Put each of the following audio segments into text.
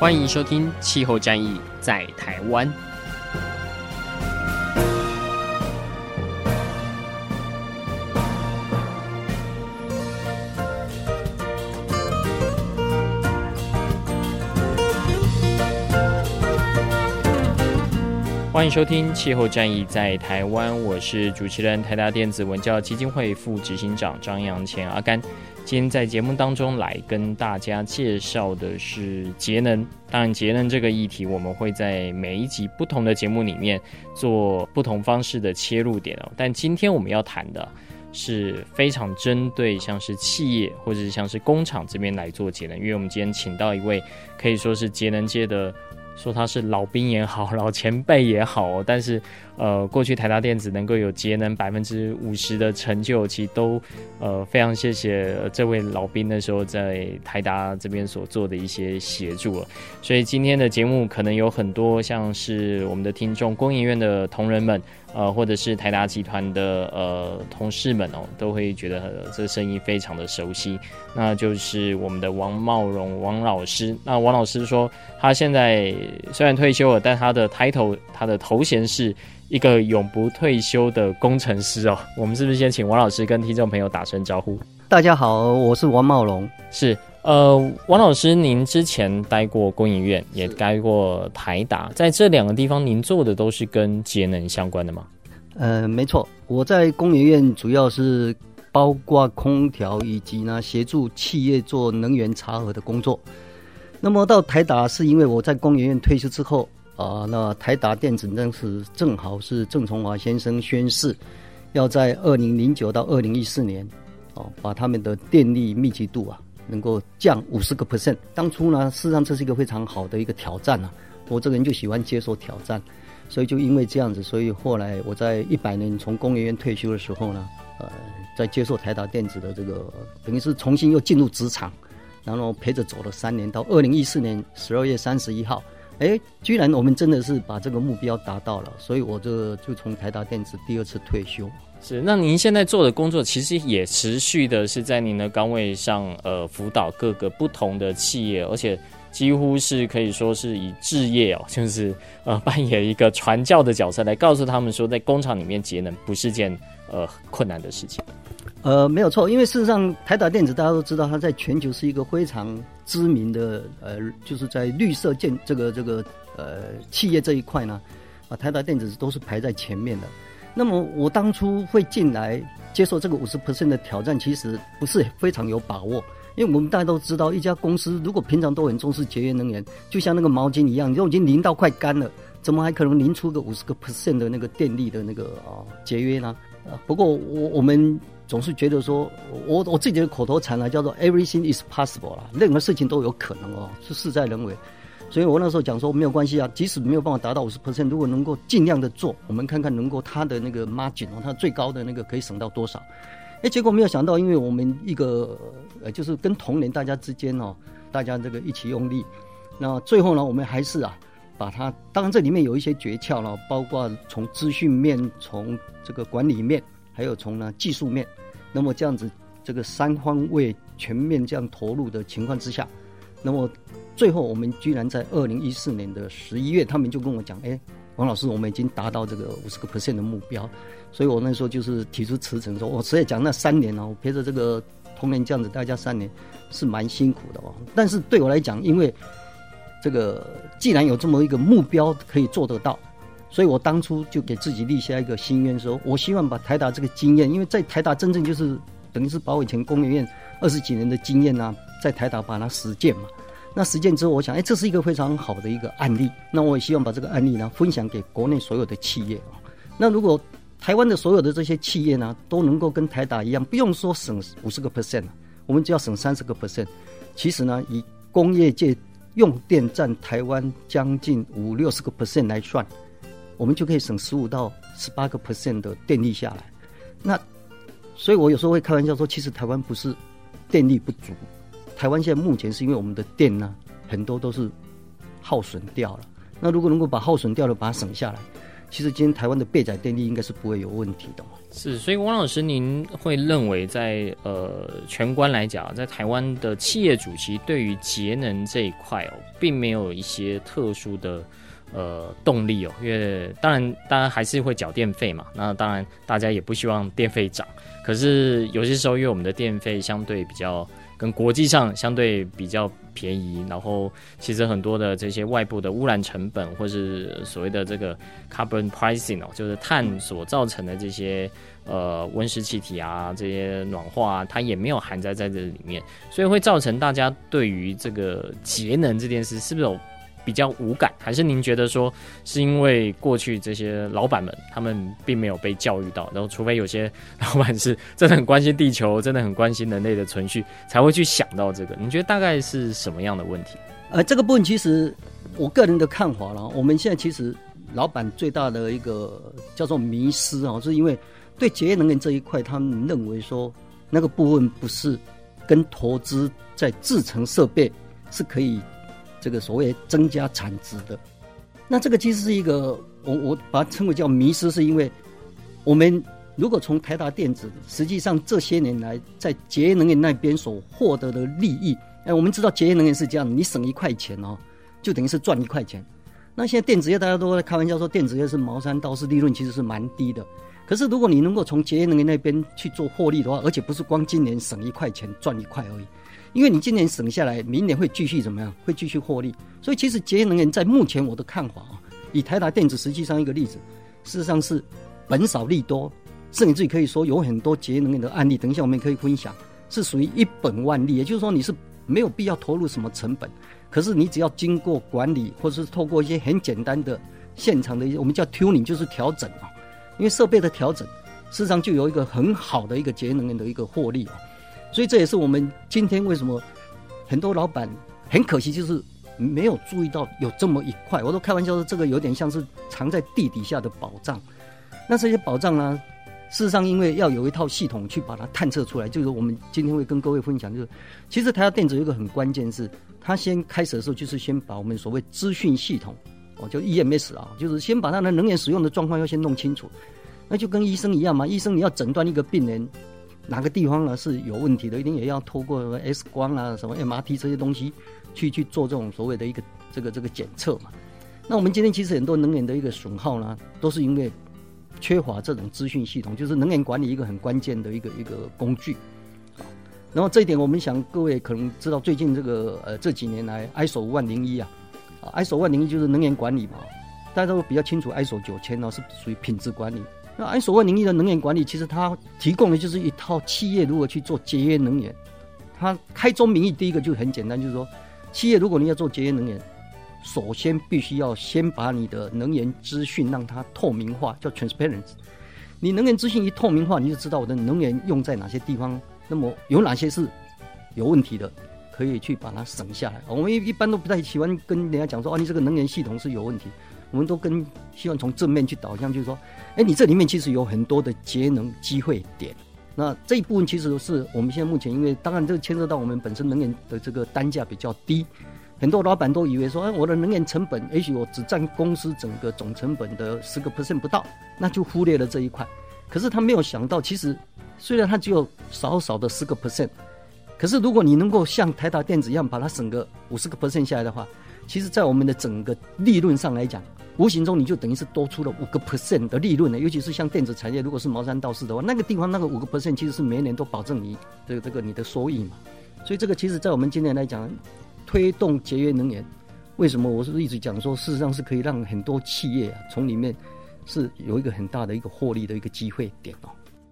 欢迎收听《气候战役在台湾》。欢迎收听《气候战役在台湾》，我是主持人台达电子文教基金会副执行长张扬前阿甘。今天在节目当中来跟大家介绍的是节能。当然，节能这个议题，我们会在每一集不同的节目里面做不同方式的切入点哦。但今天我们要谈的是非常针对像是企业或者是像是工厂这边来做节能，因为我们今天请到一位可以说是节能界的。说他是老兵也好，老前辈也好，但是呃，过去台达电子能够有节能百分之五十的成就，其实都呃非常谢谢这位老兵的时候在台达这边所做的一些协助了。所以今天的节目可能有很多像是我们的听众工研院的同仁们。呃，或者是台达集团的呃同事们哦，都会觉得这个声音非常的熟悉。那就是我们的王茂荣王老师。那王老师说，他现在虽然退休了，但他的 title 他的头衔是一个永不退休的工程师哦。我们是不是先请王老师跟听众朋友打声招呼？大家好，我是王茂龙。是。呃，王老师，您之前待过工研院，也待过台达，在这两个地方，您做的都是跟节能相关的吗？呃，没错，我在工研院主要是包括空调以及呢协助企业做能源查核的工作。那么到台达是因为我在工研院退休之后啊、那台达电子当时正好是郑崇华先生宣誓，要在二零零九到二零一四年哦，把他们的电力密集度啊。能够降五十个 percent，当初呢，事实上这是一个非常好的一个挑战啊。我这个人就喜欢接受挑战，所以就因为这样子，所以后来我在一百年从工研院退休的时候呢，呃，在接受台达电子的这个，等于是重新又进入职场，然后陪着走了三年，到二零一四年十二月三十一号，哎，居然我们真的是把这个目标达到了，所以我这就从台达电子第二次退休。是，那您现在做的工作其实也持续的是在您的岗位上，呃，辅导各个不同的企业，而且几乎是可以说是以志业哦，就是呃扮演一个传教的角色，来告诉他们说，在工厂里面节能不是件呃困难的事情。呃，没有错，因为事实上台达电子大家都知道，它在全球是一个非常知名的呃，就是在绿色建这个这个呃企业这一块呢，啊，台达电子都是排在前面的。那么我当初会进来接受这个五十 percent 的挑战，其实不是非常有把握，因为我们大家都知道，一家公司如果平常都很重视节约能源，就像那个毛巾一样，都已经淋到快干了，怎么还可能淋出个五十个 percent 的那个电力的那个啊节约呢？啊，不过我我们总是觉得说，我我自己的口头禅呢叫做 everything is possible 啦，任何事情都有可能哦，是事在人为。所以我那时候讲说没有关系啊，即使没有办法达到五十 percent，如果能够尽量的做，我们看看能够它的那个 margin 哦，它最高的那个可以省到多少？哎，结果没有想到，因为我们一个呃，就是跟同仁大家之间哦，大家这个一起用力，那最后呢，我们还是啊，把它，当然这里面有一些诀窍了，包括从资讯面、从这个管理面，还有从呢技术面，那么这样子这个三方位全面这样投入的情况之下，那么。最后，我们居然在二零一四年的十一月，他们就跟我讲：“哎，王老师，我们已经达到这个五十个 percent 的目标。”所以，我那时候就是提出辞呈，说：“我实在讲那三年呢，我陪着这个同仁这样子，大家三年是蛮辛苦的哦。但是对我来讲，因为这个既然有这么一个目标可以做得到，所以我当初就给自己立下一个心愿，说我希望把台达这个经验，因为在台达真正就是等于是把我以前工研院二十几年的经验啊，在台达把它实践嘛。”那实践之后，我想，哎，这是一个非常好的一个案例。那我也希望把这个案例呢，分享给国内所有的企业啊。那如果台湾的所有的这些企业呢，都能够跟台达一样，不用说省五十个 percent，我们只要省三十个 percent，其实呢，以工业界用电占台湾将近五六十个 percent 来算，我们就可以省十五到十八个 percent 的电力下来。那所以，我有时候会开玩笑说，其实台湾不是电力不足，台湾现在目前是因为我们的电呢，很多都是耗损掉了。那如果能够把耗损掉了把它省下来，其实今天台湾的备载电力应该是不会有问题的嘛。是，所以汪老师，您会认为在呃全观来讲，在台湾的企业主其实对于节能这一块哦，并没有一些特殊的呃动力哦，因为当然当然还是会缴电费嘛，那当然大家也不希望电费涨，可是有些时候因为我们的电费相对比较。跟国际上相对比较便宜，然后其实很多的这些外部的污染成本，或是所谓的这个 carbon pricing 哦，就是碳所造成的这些呃温室气体啊，这些暖化啊，它也没有含在在这里面，所以会造成大家对于这个节能这件事是不是有？比较无感，还是您觉得说是因为过去这些老板们他们并没有被教育到，然后除非有些老板是真的很关心地球，真的很关心人类的存续，才会去想到这个。你觉得大概是什么样的问题？呃，这个部分其实我个人的看法了。我们现在其实老板最大的一个叫做迷失啊，是因为对节约能源这一块，他们认为说那个部分不是跟投资在制成设备是可以。这个所谓增加产值的，那这个其实是一个我我把它称为叫迷失，是因为我们如果从台达电子，实际上这些年来在节能源那边所获得的利益，哎，我们知道节能源是这样，你省一块钱哦，就等于是赚一块钱。那现在电子业大家都在开玩笑说，电子业是毛山道士，利润其实是蛮低的。可是如果你能够从节能源那边去做获利的话，而且不是光今年省一块钱赚一块而已。因为你今年省下来，明年会继续怎么样？会继续获利。所以其实节能源在目前我的看法啊，以台达电子实际上一个例子，事实上是本少利多，甚至可以说有很多节能源的案例。等一下我们可以分享，是属于一本万利，也就是说你是没有必要投入什么成本，可是你只要经过管理，或者是透过一些很简单的现场的一些我们叫 tuning，就是调整啊，因为设备的调整，事实上就有一个很好的一个节能源的一个获利啊。所以这也是我们今天为什么很多老板很可惜，就是没有注意到有这么一块。我都开玩笑说，这个有点像是藏在地底下的宝藏。那这些宝藏呢，事实上因为要有一套系统去把它探测出来，就是我们今天会跟各位分享，就是其实台达电子有一个很关键是，它先开始的时候就是先把我们所谓资讯系统哦，就 EMS 啊，就是先把它的能源使用的状况要先弄清楚。那就跟医生一样嘛，医生你要诊断一个病人。哪个地方呢是有问题的，一定也要透过什么 X 光啊、什么 MRT 这些东西去去做这种所谓的一个这个这个检测嘛。那我们今天其实很多能源的一个损耗呢，都是因为缺乏这种资讯系统，就是能源管理一个很关键的一个一个工具。然后这一点，我们想各位可能知道，最近这个呃这几年来，ISO 五万零一啊，ISO 五万零一就是能源管理嘛，大家都比较清楚，ISO 九千呢是属于品质管理。那 ISO 50001的能源管理，其实它提供的就是一套企业如何去做节约能源。它开宗明义，第一个就很简单，就是说，企业如果你要做节约能源，首先必须要先把你的能源资讯让它透明化，叫 transparency。你能源资讯一透明化，你就知道我的能源用在哪些地方，那么有哪些是有问题的，可以去把它省下来。我们一一般都不太喜欢跟人家讲说，哦，你这个能源系统是有问题。我们都跟希望从正面去导向，就是说，哎，你这里面其实有很多的节能机会点。那这一部分其实是我们现在目前，因为当然这个牵涉到我们本身能源的这个单价比较低，很多老板都以为说，哎，我的能源成本也许我只占公司整个总成本的十个 percent 不到，那就忽略了这一块。可是他没有想到，其实虽然它只有少少的十个 percent，可是如果你能够像台达电子一样把它省个五十个 percent 下来的话，其实，在我们的整个利润上来讲，无形中你就等于是多出了五个 percent 的利润呢。尤其是像电子产业，如果是毛山道士的话，那个地方那个五个 percent 其实是每年都保证你这个这个你的收益嘛。所以这个其实，在我们今年来讲，推动节约能源，为什么我是一直讲说，事实上是可以让很多企业啊从里面是有一个很大的一个获利的一个机会点哦。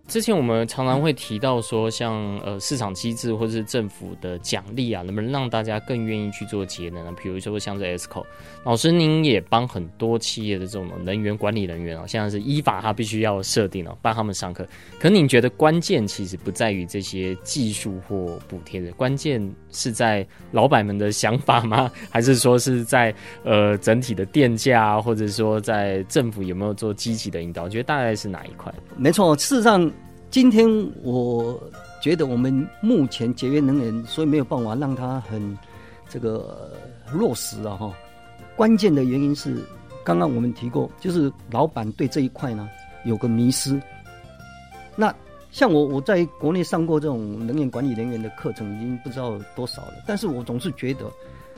之前我们常常会提到说，像呃市场机制或者是政府的奖励啊，能不能让大家更愿意去做节能呢？比如说像这 ESCO，老师您也帮很多企业的这种能源管理人员啊，现在是依法他必须要设定哦，帮他们上课。可您觉得关键其实不在于这些技术或补贴的，关键是在老板们的想法吗？还是说是在呃整体的电价，或者说在政府有没有做积极的引导？我觉得大概是哪一块？没错，事实上。今天我觉得我们目前节约能源，所以没有办法让它很这个落实啊哈。关键的原因是，刚刚我们提过，就是老板对这一块呢有个迷失。那像我我在国内上过这种能源管理人员的课程，已经不知道多少了，但是我总是觉得，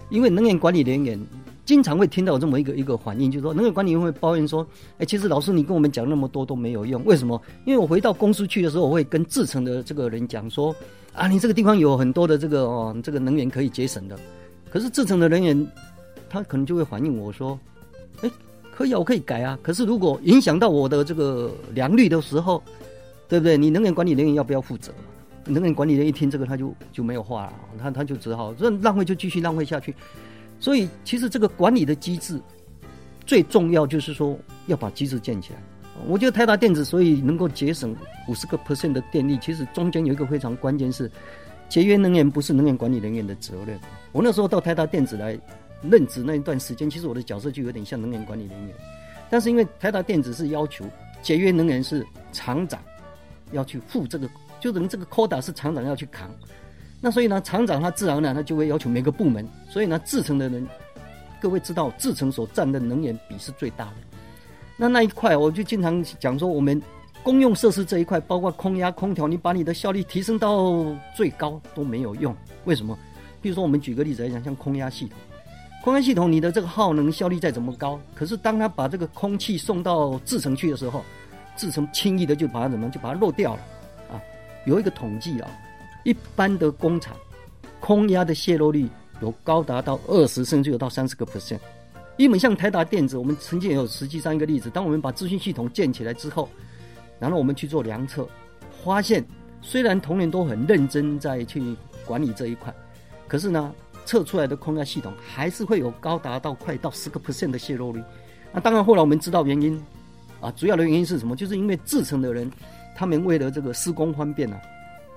因为能源管理人员。经常会听到这么一个一个反应，就是说，能源管理员会抱怨说：“哎，其实老师你跟我们讲那么多都没有用，为什么？因为我回到公司去的时候，我会跟制程的这个人讲说：啊，你这个地方有很多的这个哦，这个能源可以节省的。可是制程的人员他可能就会反映我说：哎，可以啊，我可以改啊。可是如果影响到我的这个良率的时候，对不对？你能源管理人员要不要负责嘛？能源管理人员一听这个，他就就没有话了，他他就只好这浪费就继续浪费下去。”所以，其实这个管理的机制最重要，就是说要把机制建起来。我觉得台达电子所以能够节省五十个 percent 的电力，其实中间有一个非常关键，是节约能源不是能源管理人员的责任。我那时候到台达电子来任职那一段时间，其实我的角色就有点像能源管理人员，但是因为台达电子是要求节约能源是厂长要去负这个，就等于这个 quota 是厂长要去扛。那所以呢，厂长他自然而然他就会要求每个部门。所以呢，制程的人，各位知道，制程所占的能源比是最大的。那那一块，我就经常讲说，我们公用设施这一块，包括空压、空调，你把你的效率提升到最高都没有用。为什么？比如说，我们举个例子来讲，像空压系统，空压系统你的这个耗能效率再怎么高，可是当他把这个空气送到制程去的时候，制程轻易的就把它怎么就把它漏掉了啊？有一个统计啊。一般的工厂，空压的泄漏率有高达到二十，甚至有到三十个 percent。因为像台达电子，我们曾经也有实际上一个例子，当我们把资讯系统建起来之后，然后我们去做量测，发现虽然同仁都很认真在去管理这一块，可是呢，测出来的空压系统还是会有高达到快到十个 percent 的泄漏率。那当然后来我们知道原因，啊，主要的原因是什么？就是因为制成的人，他们为了这个施工方便啊。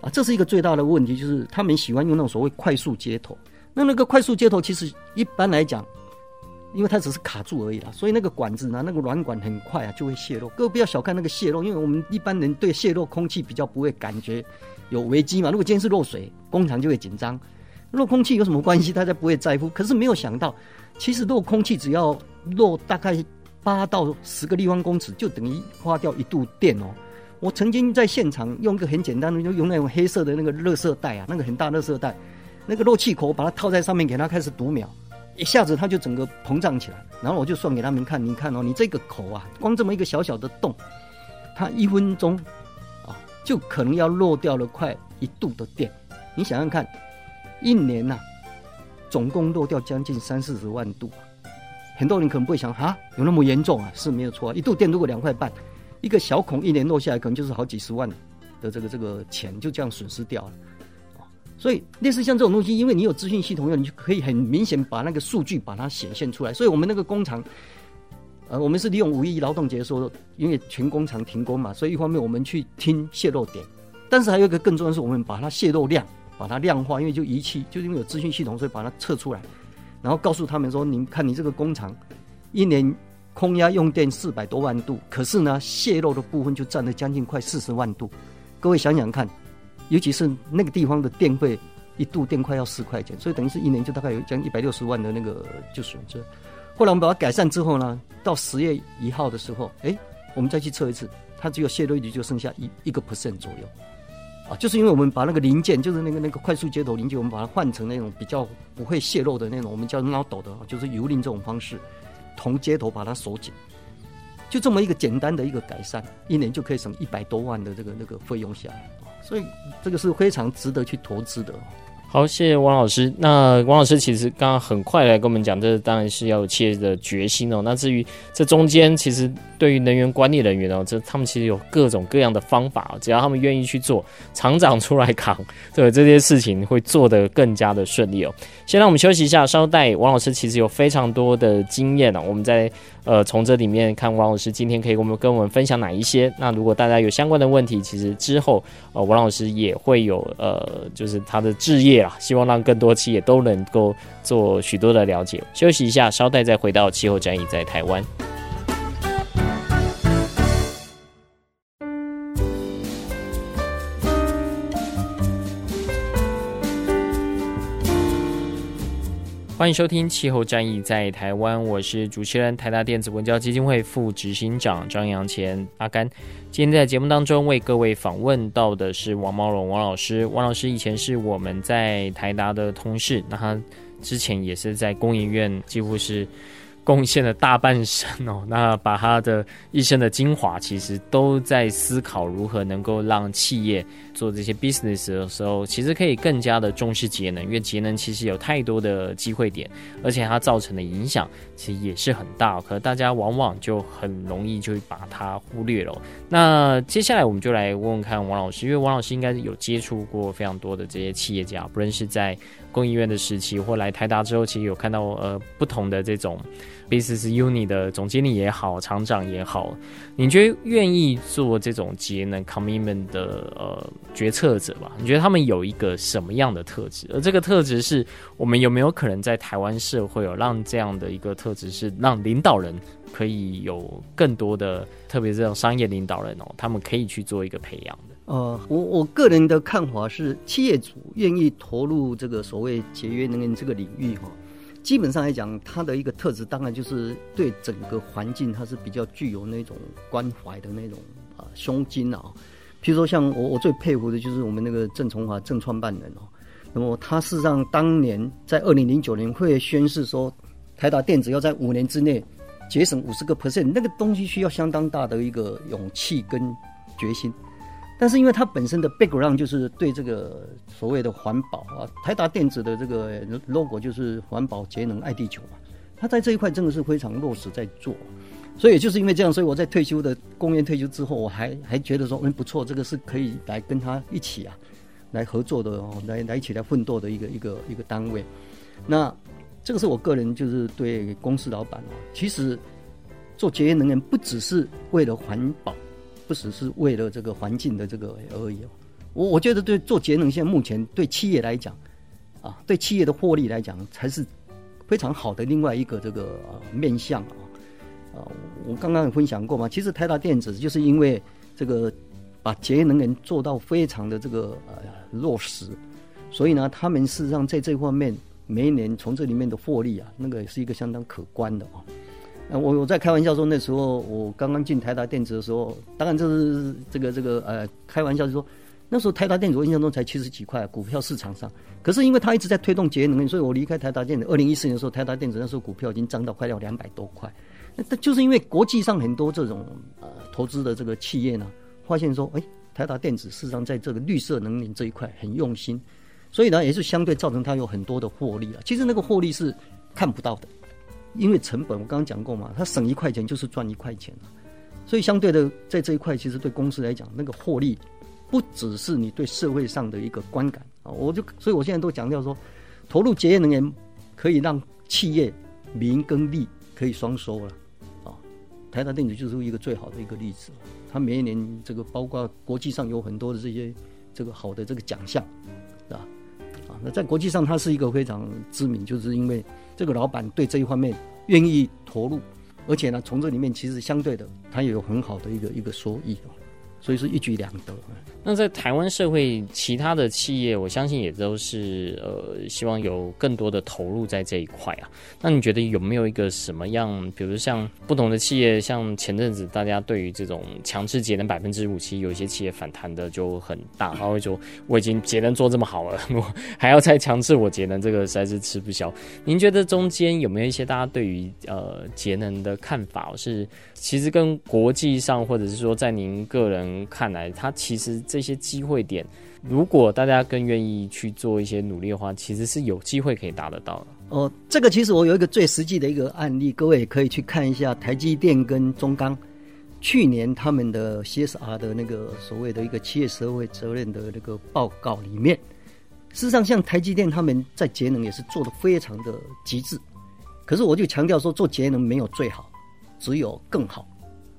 啊，这是一个最大的问题，就是他们喜欢用那种所谓快速接头。那那个快速接头其实一般来讲，因为它只是卡住而已啦，所以那个管子呢，那个软管很快啊就会泄漏。各位不要小看那个泄漏，因为我们一般人对泄漏空气比较不会感觉有危机嘛。如果今天是漏水，工厂就会紧张。漏空气有什么关系？大家不会在乎。可是没有想到，其实漏空气只要漏大概八到十个立方公尺，就等于花掉一度电哦。我曾经在现场用一个很简单的，就用那种黑色的那个热色袋啊，那个很大热色袋，那个漏气口把它套在上面，给它开始读秒，一下子它就整个膨胀起来。然后我就算给他们看，你看哦，你这个口啊，光这么一个小小的洞，它一分钟啊，就可能要漏掉了快一度的电。你想想看，一年呐、总共漏掉将近三四十万度。很多人可能不会想啊，有那么严重啊？是没有错啊，一度电如果两块半。一个小孔一年落下来，可能就是好几十万的这个这个钱就这样损失掉了，所以类似像这种东西，因为你有资讯系统，你就可以很明显把那个数据把它显现出来。所以我们那个工厂，呃，我们是利用五一劳动节的时候，因为全工厂停工嘛，所以一方面我们去听泄漏点，但是还有一个更重要的是，我们把它泄漏量把它量化，因为就仪器就是因为有资讯系统，所以把它测出来，然后告诉他们说：您看你这个工厂一年。空压用电四百多万度，可是呢，泄漏的部分就占了将近快四十万度。各位想想看，尤其是那个地方的电费，一度电快要四块钱，所以等于是一年就大概有将一百六十万的那个就损失。后来我们把它改善之后呢，到十月一号的时候，哎，我们再去测一次，它只有泄漏率就剩下一一个 percent 左右。就是因为我们把那个零件，就是那个那个快速接头零件，我们把它换成那种比较不会泄漏的那种，我们叫 NODO 的，就是油淋这种方式。铜接头把它锁紧，就这么一个简单的一个改善，一年就可以省一百多万的这个那个费用下来，所以这个是非常值得去投资的。好，谢谢王老师。那王老师其实刚刚很快来跟我们讲，这当然是要有企业的决心哦。那至于这中间，其实对于能源管理人员哦，这他们其实有各种各样的方法，只要他们愿意去做，厂长出来扛，对这些事情会做得更加的顺利哦。先让我们休息一下，稍待。王老师其实有非常多的经验哦，我们在呃从这里面看王老师今天可以跟我们跟我们分享哪一些。那如果大家有相关的问题，其实之后呃王老师也会有呃就是他的置业啦。希望让更多企业都能够做许多的了解。休息一下，稍待再回到气候战役在台湾。欢迎收听《气候战役在台湾》，我是主持人台达电子文教基金会副执行长张扬前阿甘。今天在节目当中为各位访问到的是王茂荣王老师。王老师以前是我们在台达的同事，那他之前也是在工研院，几乎是。贡献了大半生哦，那把他的一生的精华，其实都在思考如何能够让企业做这些 business 的时候，其实可以更加的重视节能，因为节能其实有太多的机会点，而且它造成的影响其实也是很大，可大家往往就很容易就把它忽略了。那接下来我们就来问问看王老师，因为王老师应该有接触过非常多的这些企业家，不论是在工研院的时期或来台达之后，其实有看到呃不同的这种。Business Uni 的总经理也好，厂长也好，你觉得愿意做这种节能 commitment 的呃决策者吧？你觉得他们有一个什么样的特质？而这个特质是我们有没有可能在台湾社会有让这样的一个特质，是让领导人可以有更多的，特别是这种商业领导人哦，他们可以去做一个培养的？呃，我我个人的看法是，企业主愿意投入这个所谓节约能源这个领域哈。基本上来讲，它的一个特质，当然就是对整个环境，它是比较具有那种关怀的那种啊胸襟啊。譬如说，像我我最佩服的就是我们那个郑崇华郑创办人哦。那么他事实上当年在二零零九年会宣誓说，台达电子要在五年之内节省五十个 percent，那个东西需要相当大的一个勇气跟决心。但是因为它本身的 background 就是对这个所谓的环保啊，台达电子的这个 logo 就是环保节能爱地球嘛，它在这一块真的是非常落实在做，所以就是因为这样，所以我在退休的工研退休之后，我还还觉得说，嗯，不错，这个是可以来跟他一起啊，来合作的哦，来来一起来奋斗的一个一个一个单位。那这个是我个人就是对公司老板哦，其实做节约能源不只是为了环保。不只是为了这个环境的这个而已哦，我我觉得对做节能，现在目前对企业来讲，啊，对企业的获利来讲，才是非常好的另外一个这个呃面向啊。啊，我刚刚有分享过嘛，其实台达电子就是因为这个把节约能源做到非常的这个呃落实，所以呢，他们事实上在这方面每一年从这里面的获利啊，那个是一个相当可观的啊。我我在开玩笑说，那时候我刚刚进台达电子的时候，当然这是这个这个呃开玩笑，就说那时候台达电子我印象中才七十几块股票市场上，可是因为他一直在推动节能，所以我离开台达电子二零一四年的时候，台达电子那时候股票已经涨到快要两百多块。那就是因为国际上很多这种呃投资的这个企业呢，发现说，哎，台达电子事实上在这个绿色能源这一块很用心，所以呢也是相对造成它有很多的获利啊。其实那个获利是看不到的。因为成本，我刚刚讲过嘛，它省一块钱就是赚一块钱，所以相对的，在这一块，其实对公司来讲，那个获利不只是你对社会上的一个观感啊。我就，所以我现在都强调说，投入节约能源可以让企业民跟利可以双收了啊。台达电子就是一个最好的一个例子，它每一年这个包括国际上有很多的这些这个好的这个奖项，是吧？啊，那在国际上它是一个非常知名，就是因为。这个老板对这一方面愿意投入，而且呢，从这里面其实相对的，他也有很好的一个一个收益，所以是一举两得。那在台湾社会，其他的企业，我相信也都是呃，希望有更多的投入在这一块啊。那你觉得有没有一个什么样，比如像不同的企业，像前阵子大家对于这种强制节能百分之五，其实有些企业反弹的就很大，他会说我已经节能做这么好了，我还要再强制我节能，这个实在是吃不消。您觉得中间有没有一些大家对于呃节能的看法是？其实跟国际上，或者是说在您个人看来，它其实这些机会点，如果大家更愿意去做一些努力的话，其实是有机会可以达得到的。哦，这个其实我有一个最实际的一个案例，各位也可以去看一下台积电跟中钢去年他们的 CSR 的那个所谓的一个企业社会责任的那个报告里面，事实上像台积电他们在节能也是做的非常的极致，可是我就强调说，做节能没有最好，只有更好。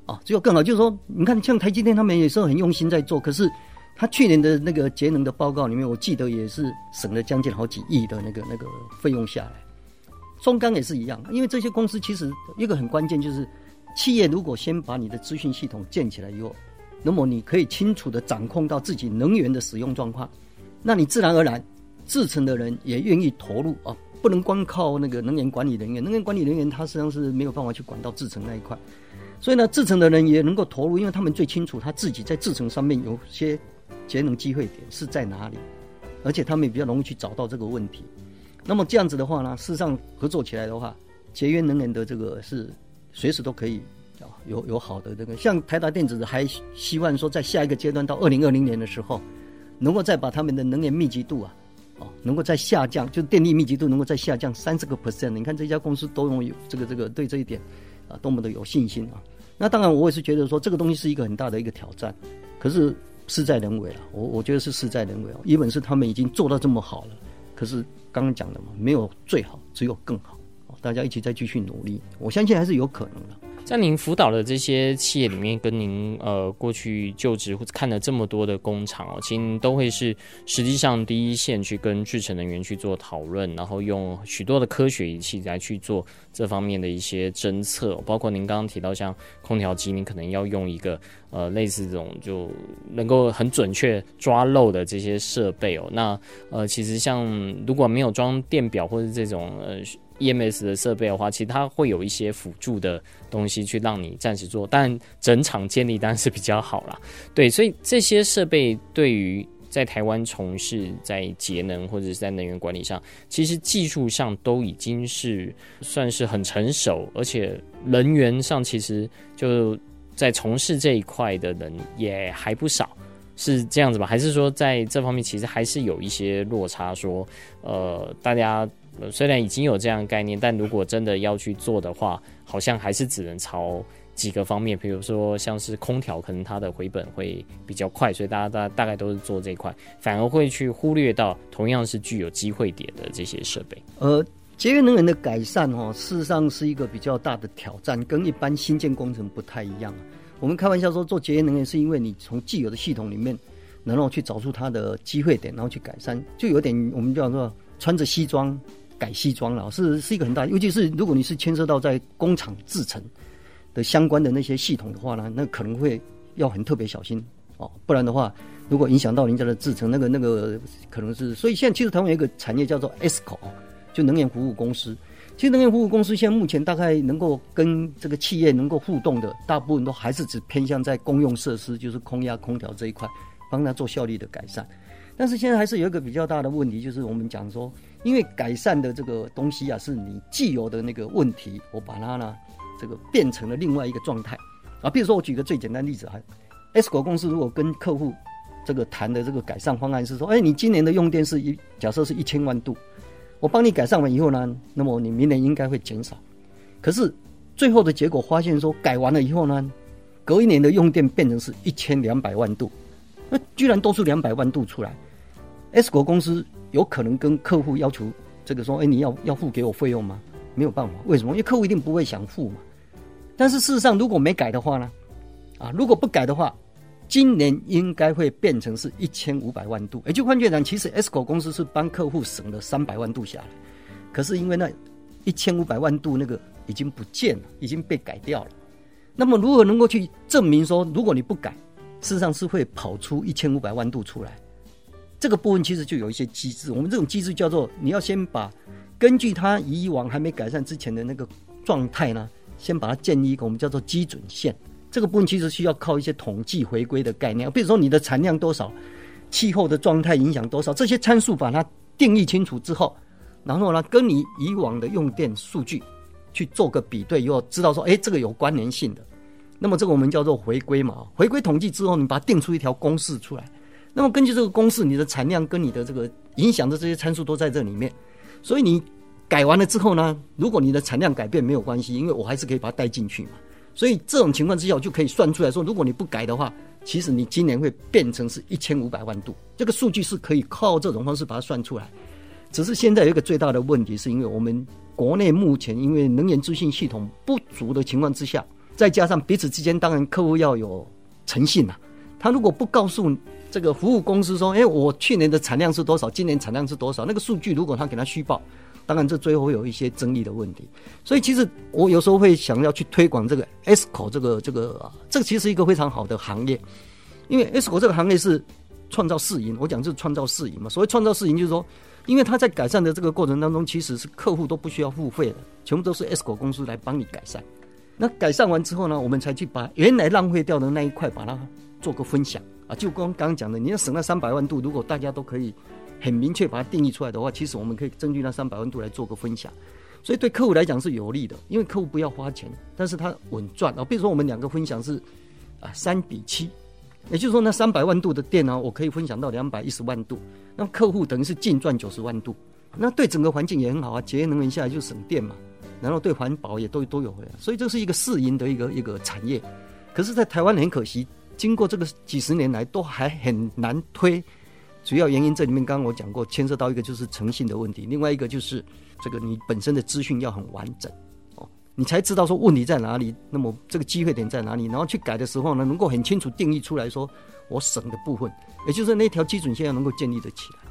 啊，只有更好，就是说，你看，像台积电他们也是很用心在做，可是他去年的那个节能的报告里面，我记得也是省了将近好几亿的那个那个费用下来。中钢也是一样，因为这些公司其实一个很关键就是，企业如果先把你的资讯系统建起来以后，那么你可以清楚地掌控到自己能源的使用状况，那你自然而然制成的人也愿意投入啊，不能光靠那个能源管理人员，能源管理人员他实际上是没有办法去管到制成那一块。所以呢，制程的人也能够投入，因为他们最清楚他自己在制程上面有些节能机会点是在哪里，而且他们也比较容易去找到这个问题。那么这样子的话呢，事实上合作起来的话，节约能源的这个是随时都可以啊，有有好的这个。像台达电子还希望说，在下一个阶段到二零二零年的时候，能够再把他们的能源密集度啊，哦，能够再下降，就是电力密集度能够再下降三十个 percent。你看这家公司都拥有这个这个对这一点啊，多么的有信心啊！那当然，我也是觉得说这个东西是一个很大的一个挑战，可是事在人为了。我我觉得是事在人为哦。一本是他们已经做到这么好了，可是刚刚讲的嘛，没有最好，只有更好。大家一起再继续努力，我相信还是有可能的。在您辅导的这些企业里面，跟您呃过去就职或者看了这么多的工厂哦，其实都会是实际上第一线去跟制程人员去做讨论，然后用许多的科学仪器来去做这方面的一些侦测，包括您刚刚提到像空调机，您可能要用一个呃类似这种就能够很准确抓漏的这些设备哦。那呃其实像如果没有装电表或者这种呃。EMS 的设备的话，其实它会有一些辅助的东西去让你暂时做，但整场建立当然是比较好啦。对，所以这些设备对于在台湾从事在节能或者是在能源管理上，其实技术上都已经是算是很成熟，而且人员上其实就在从事这一块的人也还不少，是这样子吧？还是说在这方面其实还是有一些落差？说呃，大家。虽然已经有这样的概念，但如果真的要去做的话，好像还是只能朝几个方面，比如说像是空调，可能它的回本会比较快，所以大家大大概都是做这一块，反而会去忽略到同样是具有机会点的这些设备。呃，节约能源的改善哦，事实上是一个比较大的挑战，跟一般新建工程不太一样。我们开玩笑说，做节约能源是因为你从既有的系统里面，然后去找出它的机会点，然后去改善，就有点我们叫做穿着西装。改西装了，是是一个很大，尤其是如果你是牵涉到在工厂制成的相关的那些系统的话呢，那可能会要很特别小心哦，不然的话，如果影响到人家的制成，那个那个可能是，所以现在其实台湾有一个产业叫做 ESCO，就能源服务公司。其实能源服务公司现在目前大概能够跟这个企业能够互动的，大部分都还是只偏向在公用设施，就是空压空调这一块，帮他做效率的改善。但是现在还是有一个比较大的问题，就是我们讲说。因为改善的这个东西啊，是你既有的那个问题，我把它呢，这个变成了另外一个状态啊。比如说，我举个最简单例子啊，S 国公司如果跟客户这个谈的这个改善方案是说，哎，你今年的用电是一，假设是一千万度，我帮你改善完以后呢，那么你明年应该会减少。可是最后的结果发现说，改完了以后呢，隔一年的用电变成是一千两百万度，那居然多出两百万度出来，S 国公司。有可能跟客户要求这个说，哎，你要要付给我费用吗？没有办法，为什么？因为客户一定不会想付嘛。但是事实上，如果没改的话呢？啊，如果不改的话，今年应该会变成是一千五百万度。也就换句话讲，其实 S 国公司是帮客户省了三百万度下来，可是因为那一千五百万度那个已经不见了，已经被改掉了。那么如何能够去证明说，如果你不改，事实上是会跑出一千五百万度出来？这个部分其实就有一些机制，我们这种机制叫做你要先把根据它以往还没改善之前的那个状态呢，先把它建立一个我们叫做基准线。这个部分其实需要靠一些统计回归的概念，比如说你的产量多少，气候的状态影响多少，这些参数把它定义清楚之后，然后呢，跟你以往的用电数据去做个比对，以后知道说，哎，这个有关联性的，那么这个我们叫做回归嘛，回归统计之后，你把它定出一条公式出来。那么根据这个公式，你的产量跟你的这个影响的这些参数都在这里面。所以你改完了之后呢，如果你的产量改变没有关系，因为我还是可以把它带进去嘛。所以这种情况之下，我就可以算出来说，如果你不改的话，其实你今年会变成是一千五百万度。这个数据是可以靠这种方式把它算出来。只是现在有一个最大的问题，是因为我们国内目前因为能源资讯系统不足的情况之下。再加上彼此之间，当然客户要有诚信呐。他如果不告诉这个服务公司说：“哎，我去年的产量是多少，今年产量是多少？”那个数据如果他给他虚报，当然这最后会有一些争议的问题。所以其实我有时候会想要去推广这个 ESCO 这个这个这个其实一个非常好的行业，因为 ESCO 这个行业是创造市盈。我讲就是创造市盈嘛。所谓创造市盈，就是说，因为他在改善的这个过程当中，其实是客户都不需要付费的，全部都是 ESCO 公司来帮你改善。那改善完之后呢，我们才去把原来浪费掉的那一块，把它做个分享啊。就刚刚讲的，你要省那三百万度，如果大家都可以很明确把它定义出来的话，其实我们可以根据那三百万度来做个分享。所以对客户来讲是有利的，因为客户不要花钱，但是他稳赚啊。比如说我们两个分享是啊三比七，也就是说那三百万度的电呢，我可以分享到两百一十万度，那客户等于是净赚九十万度，那对整个环境也很好啊，节约能源下来就省电嘛。然后对环保也都都有回来，所以这是一个市盈的一个一个产业。可是，在台湾很可惜，经过这个几十年来都还很难推。主要原因这里面刚刚我讲过，牵涉到一个就是诚信的问题，另外一个就是这个你本身的资讯要很完整哦，你才知道说问题在哪里，那么这个机会点在哪里，然后去改的时候呢，能够很清楚定义出来说我省的部分，也就是那条基准线要能够建立得起来。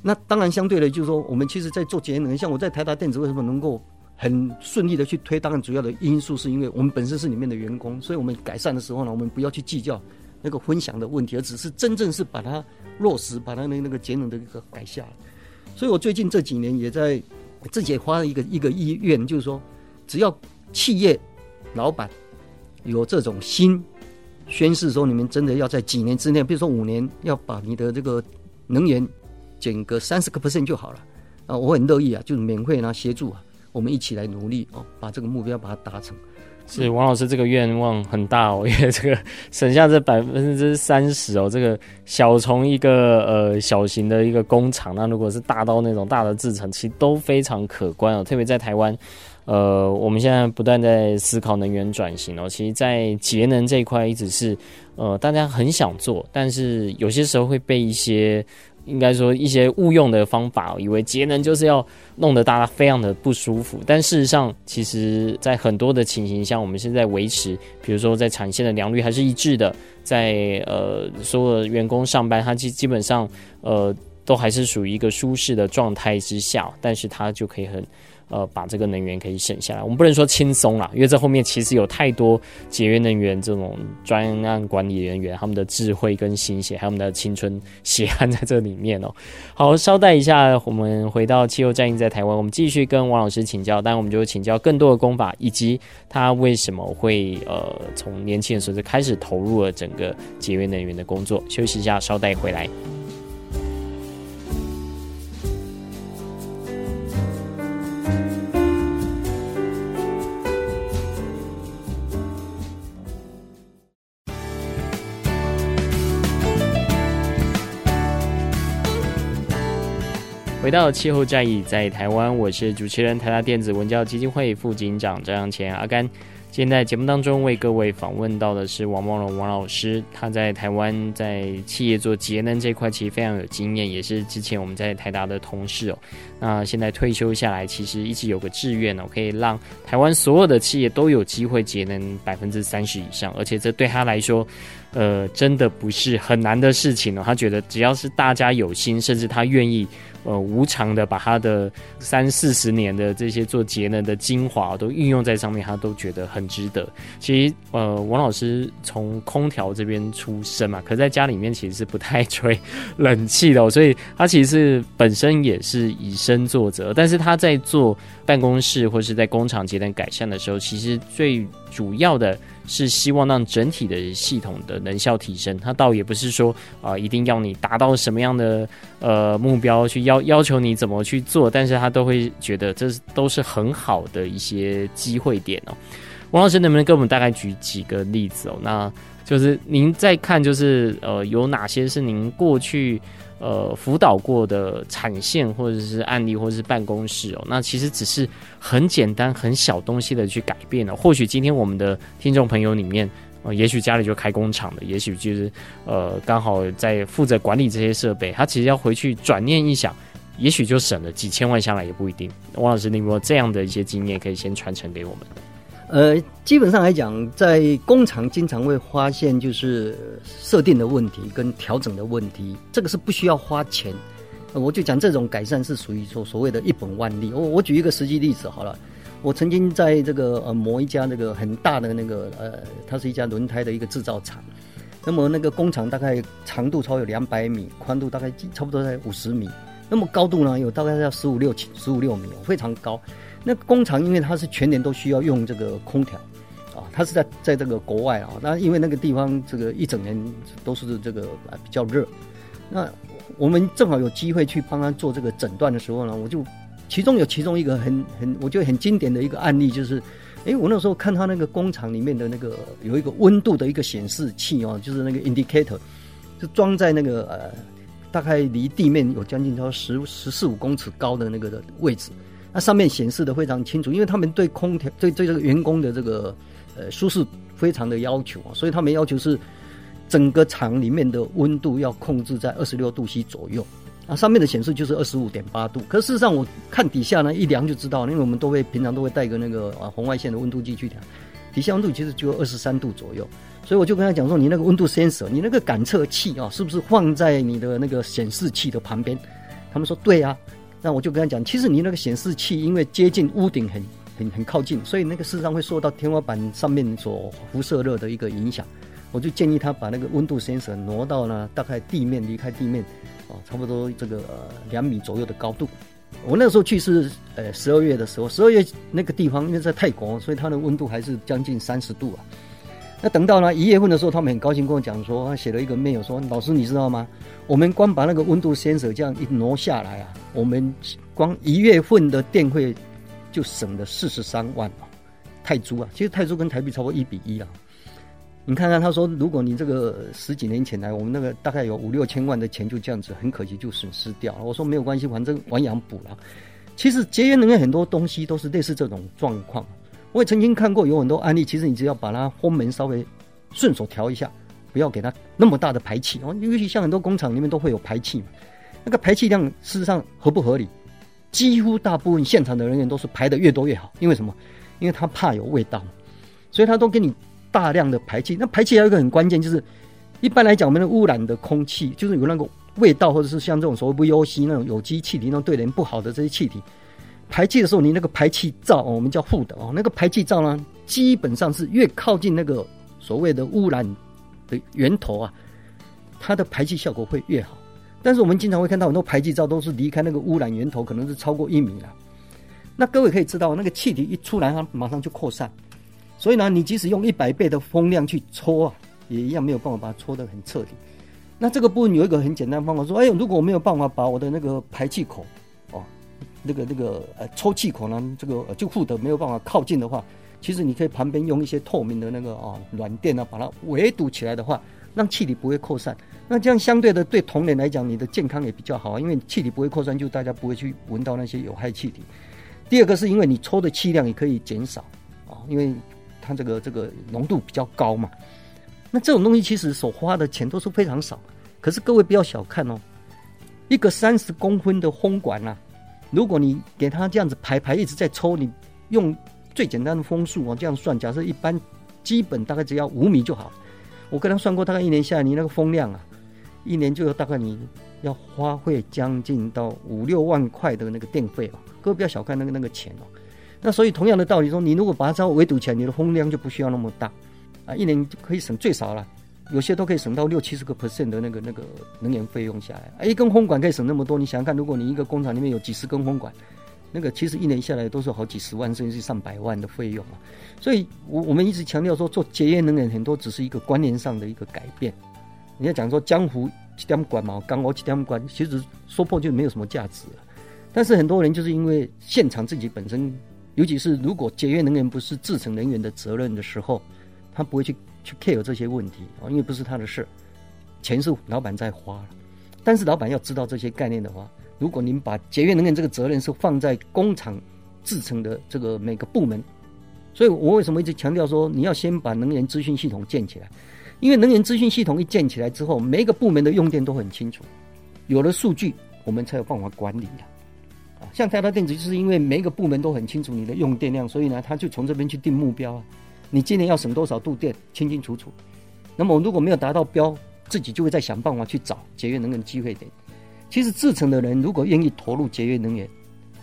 那当然，相对的，就是说，我们其实，在做节能，像我在台达电子为什么能够很顺利的去推？当然，主要的因素是因为我们本身是里面的员工，所以我们改善的时候呢，我们不要去计较那个分享的问题，而只是真正是把它落实，把它那那个节能的一个改下。所以我最近这几年也在自己也发了一个一个意愿，就是说，只要企业老板有这种心，宣誓说你们真的要在几年之内，比如说五年，要把你的这个能源。减个三十个 percent 就好了啊！我很乐意啊，就是免费呢协助啊，我们一起来努力哦，把这个目标把它达成。是王老师这个愿望很大哦，因为这个省下这百分之三十哦，这个小从一个呃小型的一个工厂，那如果是大到那种大的制程，其实都非常可观哦。特别在台湾，呃，我们现在不断在思考能源转型哦，其实，在节能这一块一直是呃大家很想做，但是有些时候会被一些。应该说一些误用的方法，以为节能就是要弄得大家非常的不舒服。但事实上，其实在很多的情形下，我们现在维持，比如说在产线的良率还是一致的，在呃所有的员工上班，它基基本上呃都还是属于一个舒适的状态之下，但是它就可以很。呃，把这个能源可以省下来，我们不能说轻松啦，因为这后面其实有太多节约能源这种专案管理人员，他们的智慧跟心血，还有我们的青春血汗在这里面哦。好，稍待一下，我们回到气候战役在台湾，我们继续跟王老师请教，但我们就请教更多的功法，以及他为什么会呃从年轻的时候就开始投入了整个节约能源的工作。休息一下，稍待回来。回到气候战役在台湾，我是主持人台大电子文教基金会副警长张扬前阿甘。今天在节目当中为各位访问到的是王茂龙王老师，他在台湾在企业做节能这块其实非常有经验，也是之前我们在台达的同事哦。那现在退休下来，其实一直有个志愿哦，可以让台湾所有的企业都有机会节能百分之三十以上，而且这对他来说。呃，真的不是很难的事情哦。他觉得只要是大家有心，甚至他愿意，呃，无偿的把他的三四十年的这些做节能的精华都运用在上面，他都觉得很值得。其实，呃，王老师从空调这边出身嘛，可在家里面其实是不太吹冷气的，所以他其实是本身也是以身作则。但是他在做办公室或是在工厂节能改善的时候，其实最主要的。是希望让整体的系统的能效提升，它倒也不是说啊、一定要你达到什么样的呃目标去要要求你怎么去做，但是他都会觉得这都是很好的一些机会点哦。王老师能不能给我们大概举几个例子哦？那就是您在看，就是呃，有哪些是您过去呃辅导过的产线或者是案例或者是办公室哦？那其实只是很简单很小东西的去改变了。或许今天我们的听众朋友里面，呃，也许家里就开工厂的，也许就是呃刚好在负责管理这些设备，他其实要回去转念一想，也许就省了几千万下来也不一定。王老师，你有没有这样的一些经验可以先传承给我们？呃，基本上来讲，在工厂经常会发现就是设定的问题跟调整的问题，这个是不需要花钱。我就讲这种改善是属于说所谓的一本万利。我我举一个实际例子好了，我曾经在这个呃某一家那个很大的那个呃，它是一家轮胎的一个制造厂，那么那个工厂大概长度超有两百米，宽度大概差不多在五十米，那么高度呢有大概要十五六十五六米，非常高。那工厂因为它是全年都需要用这个空调，啊，它是在在这个国外啊，那因为那个地方这个一整年都是这个比较热，那我们正好有机会去帮他做这个诊断的时候呢，我就其中有其中一个很很我觉得很经典的一个案例就是，哎，我那时候看他那个工厂里面的那个有一个温度的一个显示器哦，就是那个 indicator，就装在那个呃大概离地面有将近超十十四五公尺高的那个的位置。那上面显示的非常清楚，因为他们对空调、对对这个员工的这个呃舒适非常的要求啊，所以他们要求是整个厂里面的温度要控制在二十六度 C 左右。啊，上面的显示就是二十五点八度，可事实上我看底下呢一量就知道，因为我们都会平常都会带个那个啊红外线的温度计去量，底下温度其实就二十三度左右。所以我就跟他讲说，你那个温度 sensor，你那个感测器啊，是不是放在你的那个显示器的旁边？他们说对啊。那我就跟他讲，其实你那个显示器因为接近屋顶很很很靠近，所以那个事实上会受到天花板上面所辐射热的一个影响。我就建议他把那个温度 sensor 挪到呢，大概地面离开地面，啊，差不多这个两米左右的高度。我那时候去是呃十二月的时候，十二月那个地方因为在泰国，所以它的温度还是将近三十度啊。那等到呢一月份的时候，他们很高兴跟我讲说，他写了一个 mail 说，老师你知道吗？我们光把那个温度 sensor 这样一挪下来啊，我们光一月份的电费就省了四十三万泰铢啊。其实泰铢跟台币超过一比一啊。你看看他说，如果你这个十几年前来，我们那个大概有五六千万的钱就这样子，很可惜就损失掉了。我说没有关系，反正亡羊补牢。其实节约能源很多东西都是类似这种状况。我也曾经看过有很多案例，其实你只要把它风门稍微顺手调一下，不要给它那么大的排气哦。尤其像很多工厂里面都会有排气嘛，那个排气量事实上合不合理？几乎大部分现场的人员都是排得越多越好，因为什么？因为他怕有味道，所以他都给你大量的排气。那排气还有一个很关键，就是一般来讲，我们的污染的空气就是有那个味道，或者是像这种所谓 VOC 那种有机气体，那种对人不好的这些气体。排气的时候，你那个排气罩哦，我们叫护的哦，那个排气罩呢，基本上是越靠近那个所谓的污染的源头啊，它的排气效果会越好。但是我们经常会看到很多排气罩都是离开那个污染源头，可能是超过一米了。那各位可以知道，那个气体一出来，它马上就扩散。所以呢，你即使用一百倍的风量去抽啊，也一样没有办法把它抽得很彻底。那这个部分有一个很简单的方法，说，哎呦，如果我没有办法把我的那个排气口。那个那个呃抽气口呢，这个就护的没有办法靠近的话，其实你可以旁边用一些透明的那个啊软垫啊，把它围堵起来的话，让气体不会扩散。那这样相对的对同仁来讲，你的健康也比较好，因为气体不会扩散，就大家不会去闻到那些有害气体。第二个是因为你抽的气量也可以减少啊，因为它这个这个浓度比较高嘛。那这种东西其实所花的钱都是非常少，可是各位不要小看哦，一个三十公分的风管啊。如果你给他这样子排排一直在抽，你用最简单的风速哦这样算，假设一般基本大概只要五米就好。我跟他算过，大概一年下来，你那个风量啊，一年就有大概你要花费将近到五六万块的那个电费哦。各位不要小看那个那个钱哦。那所以同样的道理说，你如果把它围堵起来，你的风量就不需要那么大啊，一年就可以省最少了。有些都可以省到六七十个 percent 的那个那个能源费用下来，一根风管可以省那么多。你想想看，如果你一个工厂里面有几十根风管，那个其实一年下来都是好几十万甚至是上百万的费用啊。所以，我我们一直强调说，做节约能源很多只是一个观念上的一个改变。你要讲说江湖几点管嘛，刚我几点管，其实说破就没有什么价值了。但是很多人就是因为现场自己本身尤其是如果节约能源不是制程能源的责任的时候，他不会去去 care 这些问题啊，因为不是他的事，钱是老板在花了。但是老板要知道这些概念的话，如果您把节约能源这个责任是放在工厂制成的这个每个部门，所以我为什么一直强调说你要先把能源资讯系统建起来？因为能源资讯系统一建起来之后，每一个部门的用电都很清楚，有了数据，我们才有办法管理的。啊，像台达电子就是因为每一个部门都很清楚你的用电量，所以呢，他就从这边去定目标啊。你今年要省多少度电，清清楚楚。那么如果没有达到标，自己就会再想办法去找节约能源机会点。其实制成的人如果愿意投入节约能源，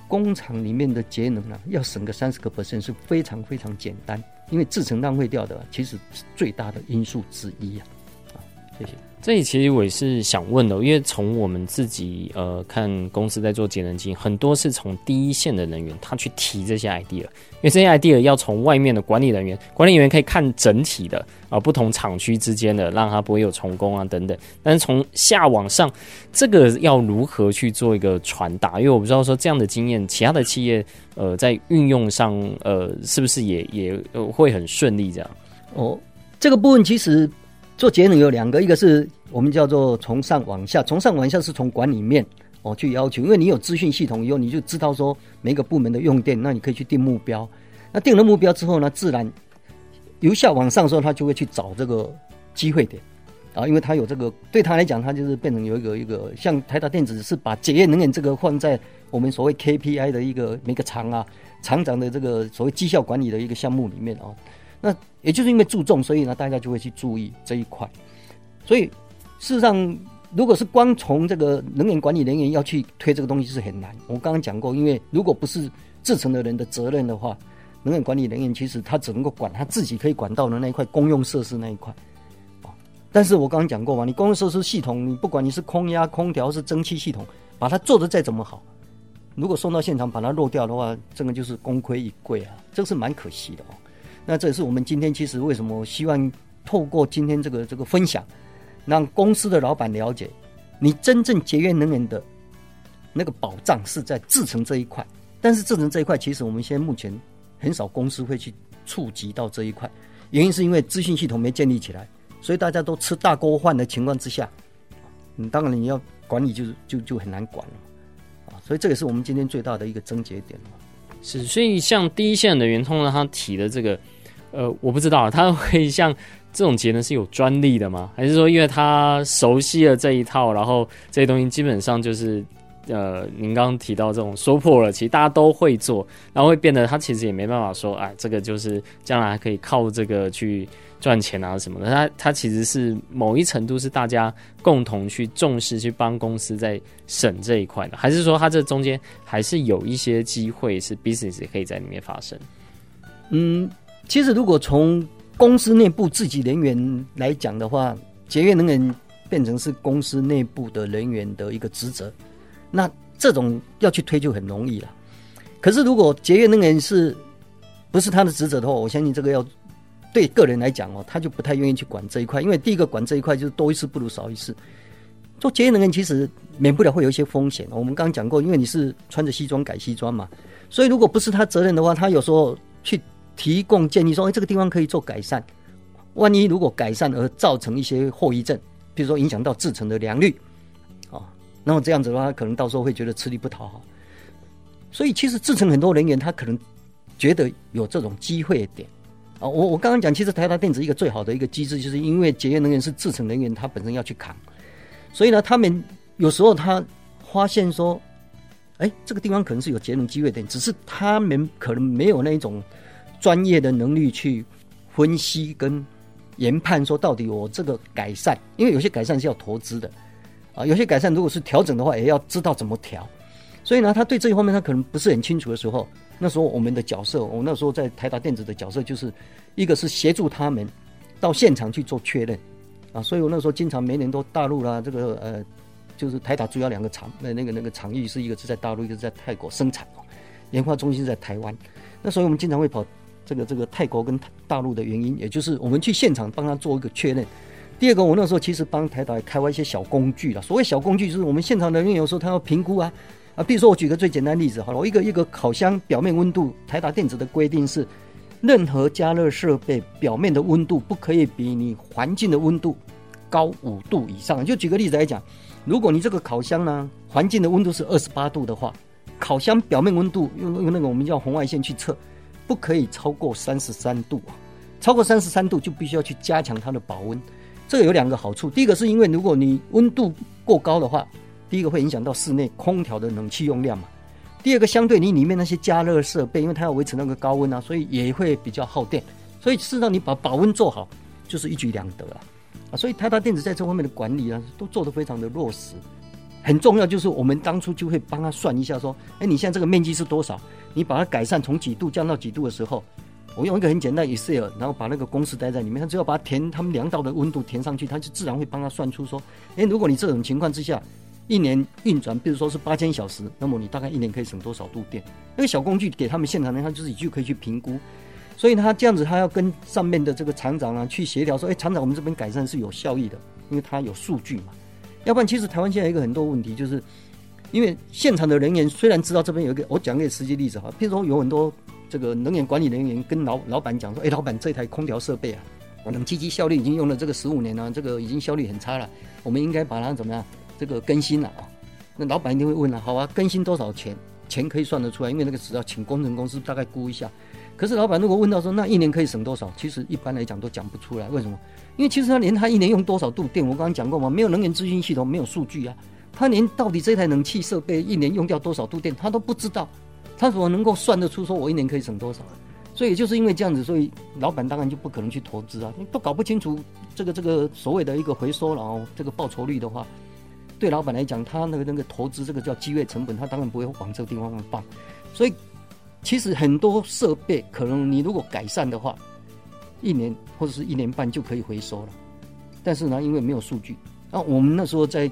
工厂里面的节能啊，要省个三十个 percent 是非常非常简单。因为制成浪费掉的，其实是最大的因素之一啊。啊，谢谢。这里其实我也是想问的，因为从我们自己呃看公司在做节能计，很多是从第一线的人员他去提这些 idea，因为这些 idea 要从外面的管理人员，管理人员可以看整体的啊、不同厂区之间的，让他不会有重工啊等等。但是从下往上，这个要如何去做一个传达？因为我不知道说这样的经验，其他的企业呃在运用上呃是不是也也会很顺利这样？哦，这个部分其实。做节能有两个，一个是我们叫做从上往下，从上往下是从管理面哦去要求，因为你有资讯系统以后，你就知道说每个部门的用电，那你可以去定目标。那定了目标之后呢，自然由下往上的时候，他就会去找这个机会点啊，因为他有这个，对他来讲，他就是变成有一个一个像台达电子是把节约能源这个放在我们所谓 KPI 的一个每个厂啊厂长的这个所谓绩效管理的一个项目里面啊。那也就是因为注重，所以呢，大家就会去注意这一块。所以事实上，如果是光从这个能源管理人员要去推这个东西是很难。我刚刚讲过，因为如果不是制成的人的责任的话，能源管理人员其实他只能够管他自己可以管到的那一块公用设施那一块。但是我刚刚讲过嘛，你公用设施系统，你不管你是空压、空调是蒸汽系统，把它做得再怎么好，如果送到现场把它漏掉的话，这个就是功亏一篑啊，这个是蛮可惜的哦。那这也是我们今天其实为什么希望透过今天这个这个分享，让公司的老板了解，你真正节约能源的那个保障是在制程这一块。但是制程这一块，其实我们现在目前很少公司会去触及到这一块，原因是因为资讯系统没建立起来，所以大家都吃大锅饭的情况之下，你当然你要管理就就就很难管了啊。所以这也是我们今天最大的一个症结点。是，所以像第一线的圆通呢，他提的这个。呃，我不知道他会像这种节能是有专利的吗？还是说因为他熟悉了这一套，然后这些东西基本上就是呃，您刚刚提到这种说破了，其实大家都会做，然后会变得他其实也没办法说，哎，这个就是将来还可以靠这个去赚钱啊什么的。他他其实是某一程度是大家共同去重视，去帮公司在省这一块的，还是说他这中间还是有一些机会是 business 也可以在里面发生？嗯。其实，如果从公司内部自己人员来讲的话，节约能源变成是公司内部的人员的一个职责，那这种要去推就很容易了。可是，如果节约能源是不是他的职责的话，我相信这个要对个人来讲哦，他就不太愿意去管这一块，因为第一个管这一块就是多一事不如少一事。做节约能源其实免不了会有一些风险。我们刚刚讲过，因为你是穿着西装改西装嘛，所以如果不是他责任的话，他有时候去。提供建议说：“哎，这个地方可以做改善。万一如果改善而造成一些后遗症，比如说影响到制程的良率，啊，那么这样子的话，可能到时候会觉得吃力不讨好。所以，其实制程很多人员他可能觉得有这种机会点啊。我我刚刚讲，其实台达电子一个最好的一个机制，就是因为节约能源是制程人员他本身要去扛，所以呢，他们有时候他发现说，哎，这个地方可能是有节能机会点，只是他们可能没有那一种。”专业的能力去分析跟研判，说到底我这个改善，因为有些改善是要投资的啊，有些改善如果是调整的话，也要知道怎么调。所以呢，他对这一方面他可能不是很清楚的时候，那时候我们的角色，我那时候在台达电子的角色就是一个是协助他们到现场去做确认啊，所以我那时候经常每年都大陆啦，这个呃，就是台达主要两个厂，那那个那个厂域是一个是在大陆，一个是在泰国生产哦，研发中心在台湾，那所以我们经常会跑。这个这个泰国跟大陆的原因，也就是我们去现场帮他做一个确认。第二个，我那时候其实帮台达开发一些小工具了。所谓小工具，就是我们现场的人员有时候他要评估啊，啊，比如说我举个最简单例子好了，我一个一个烤箱表面温度，台达电子的规定是，任何加热设备表面的温度不可以比你环境的温度高五度以上。就举个例子来讲，如果你这个烤箱呢，环境的温度是二十八度的话，烤箱表面温度用用那个我们叫红外线去测，不可以超过三十三度啊，超过三十三度就必须要去加强它的保温。这个有两个好处，第一个是因为如果你温度过高的话。第一个会影响到室内空调的冷气用量嘛，第二个相对你里面那些加热设备，因为它要维持那个高温啊，所以也会比较耗电。所以事实上你把保温做好，就是一举两得了啊。所以台达电子在这方面的管理啊，都做得非常的落实。很重要就是我们当初就会帮他算一下，说，哎，你现在这个面积是多少？你把它改善从几度降到几度的时候，我用一个很简单 Excel，然后把那个公式带在里面，他只要把它填他们量到的温度填上去，他就自然会帮他算出说，哎，如果你这种情况之下。一年运转，比如说是八千小时，那么你大概一年可以省多少度电？那个小工具给他们现场人，他自己就可以去评估。所以他这样子，他要跟上面的这个厂长啊去协调，说：“哎，厂长，我们这边改善是有效益的，因为他有数据嘛。要不然，其实台湾现在一个很多问题，就是因为现场的人员虽然知道这边有一个，我讲一个实际例子哈，譬如说有很多这个能源管理人员跟老老板讲说：‘哎，老板，这台空调设备啊，我冷气机效率已经用了这个十五年了，这个已经效率很差了，我们应该把它怎么样？’这个更新了啊，那老板一定会问了，好啊，更新多少钱？钱可以算得出来，因为那个只要请工程公司大概估一下。可是老板如果问到说，那一年可以省多少？其实一般来讲都讲不出来，为什么？因为其实他连他一年用多少度电，我刚刚讲过嘛，没有能源资讯系统，没有数据啊，他连到底这台冷气设备一年用掉多少度电，他都不知道，他怎么能够算得出说我一年可以省多少？所以就是因为这样子，所以老板当然就不可能去投资啊，你都搞不清楚这个这个所谓的一个回收，然后这个报酬率的话。对老板来讲，他那个那个投资，这个叫机会成本，他当然不会往这个地方放。所以，其实很多设备可能你如果改善的话，一年或者是一年半就可以回收了。但是呢，因为没有数据，那我们那时候在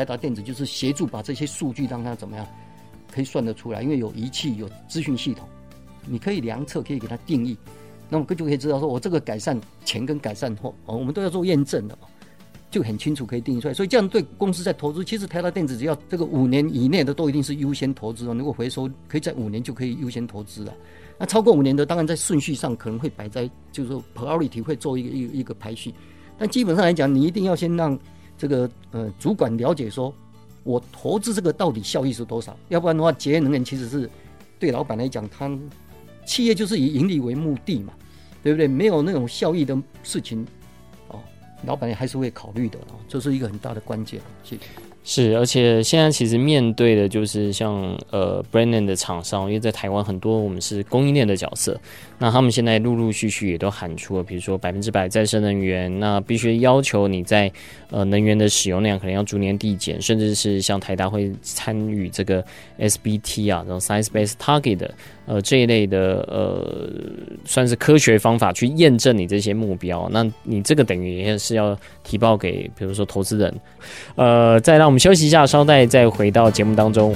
台达电子就是协助把这些数据让它怎么样可以算得出来，因为有仪器有资讯系统，你可以量测，可以给它定义，那么就可以知道说我这个改善前跟改善后，哦，我们都要做验证的。就很清楚可以定义出来，所以这样对公司在投资，其实台达电子只要这个五年以内的都一定是优先投资哦。如果回收可以在五年就可以优先投资了，那超过五年的当然在顺序上可能会摆在就是说 priority 会做一个一个一个排序，但基本上来讲，你一定要先让这个呃主管了解说，我投资这个到底效益是多少，要不然的话节约能源其实是对老板来讲，他企业就是以盈利为目的嘛，对不对？没有那种效益的事情。哦老板也还是会考虑的啊，这是一个很大的关键。谢谢。是，而且现在其实面对的就是像呃 Brennan 的厂商，因为在台湾很多我们是供应链的角色，那他们现在陆陆续续也都喊出了，比如说百分之百再生能源，那必须要求你在呃能源的使用量可能要逐年递减，甚至是像台达会参与这个 SBT 啊，这种 Science Based Target 的呃这一类的呃算是科学方法去验证你这些目标，那你这个等于也是要提报给比如说投资人，呃，再让。我们休息一下，稍待再回到节目当中。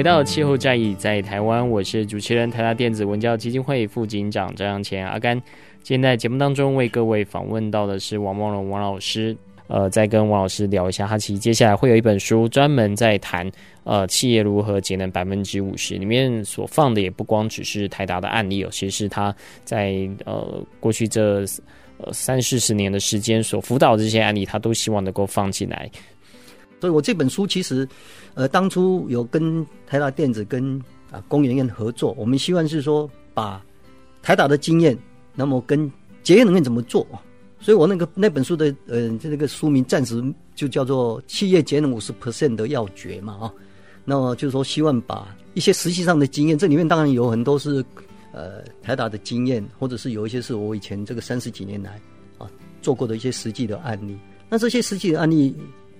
回到气候战役在台湾，我是主持人台达电子文教基金会副警长张扬前阿甘。今天在节目当中为各位访问到的是王梦龙王老师。呃，再跟王老师聊一下，他其实接下来会有一本书专门在谈，呃，企业如何节能百分之五十，里面所放的也不光只是台达的案例哦，其实是他在呃过去这呃三四十年的时间所辅导的这些案例，他都希望能够放进来。所以我这本书其实，呃，当初有跟台达电子跟啊工研院合作，我们希望是说把台达的经验，那么跟节约能源怎么做。所以我那个那本书的呃这个书名暂时就叫做《企业节能五十 percent 的要诀》嘛啊，那么就是说希望把一些实际上的经验，这里面当然有很多是呃台达的经验，或者是有一些是我以前这个三十几年来啊做过的一些实际的案例。那这些实际的案例，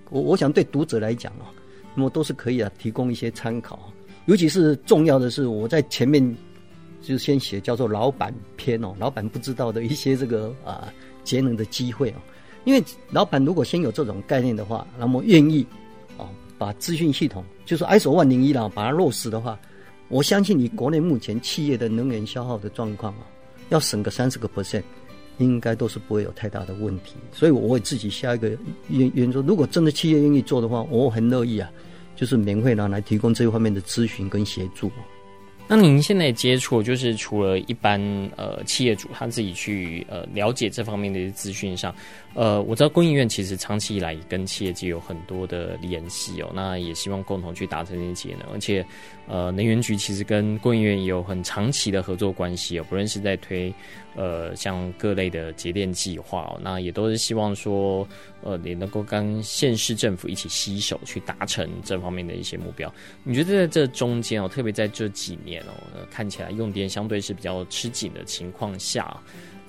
我我想对读者来讲啊，那么都是可以啊提供一些参考。尤其是重要的是，我在前面就先写叫做老板篇哦，老板不知道的一些这个啊。节能的机会啊，因为老板如果先有这种概念的话，那么愿意啊把资讯系统就是 ISO 万零一啦，把它落实的话，我相信你国内目前企业的能源消耗的状况啊，要省个三十个 percent，应该都是不会有太大的问题。所以我会自己下一个原原则，如果真的企业愿意做的话，我很乐意啊，就是免费拿来提供这一方面的咨询跟协助。那您现在接触，就是除了一般呃企业主他自己去呃了解这方面的一些资讯上，呃，我知道供应院其实长期以来跟企业界有很多的联系哦，那也希望共同去达成这些节能，而且呃能源局其实跟供应院也有很长期的合作关系哦，不论是在推呃像各类的节电计划哦，那也都是希望说呃也能够跟县市政府一起携手去达成这方面的一些目标。你觉得在这中间哦，特别在这几年哦。看起来用电相对是比较吃紧的情况下，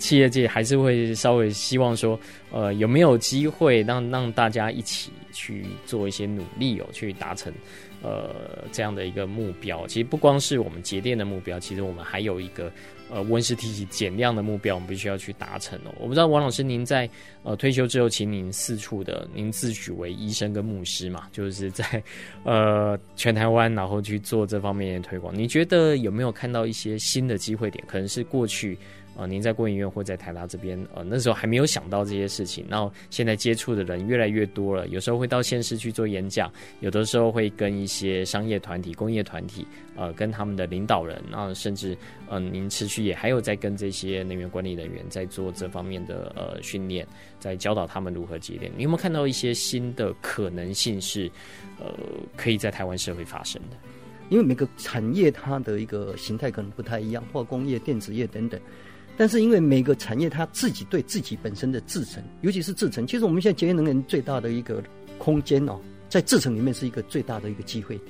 企业界还是会稍微希望说，呃，有没有机会让让大家一起去做一些努力哦，去达成呃这样的一个目标。其实不光是我们节电的目标，其实我们还有一个。呃，温室气体减量的目标，我们必须要去达成哦。我不知道王老师，您在呃退休之后，请您四处的，您自诩为医生跟牧师嘛，就是在呃全台湾，然后去做这方面的推广。你觉得有没有看到一些新的机会点？可能是过去。呃，您在工研院或在台大这边，呃，那时候还没有想到这些事情。然后现在接触的人越来越多了，有时候会到县市去做演讲，有的时候会跟一些商业团体、工业团体，呃，跟他们的领导人，然后甚至，嗯、您持续也还有在跟这些能源管理人员在做这方面的呃训练，在教导他们如何节电。你有没有看到一些新的可能性是，呃，可以在台湾社会发生的？因为每个产业它的一个形态可能不太一样，化工业、电子业等等。但是因为每个产业它自己对自己本身的制程，尤其是制程，其实我们现在节约能源最大的一个空间哦，在制程里面是一个最大的一个机会点。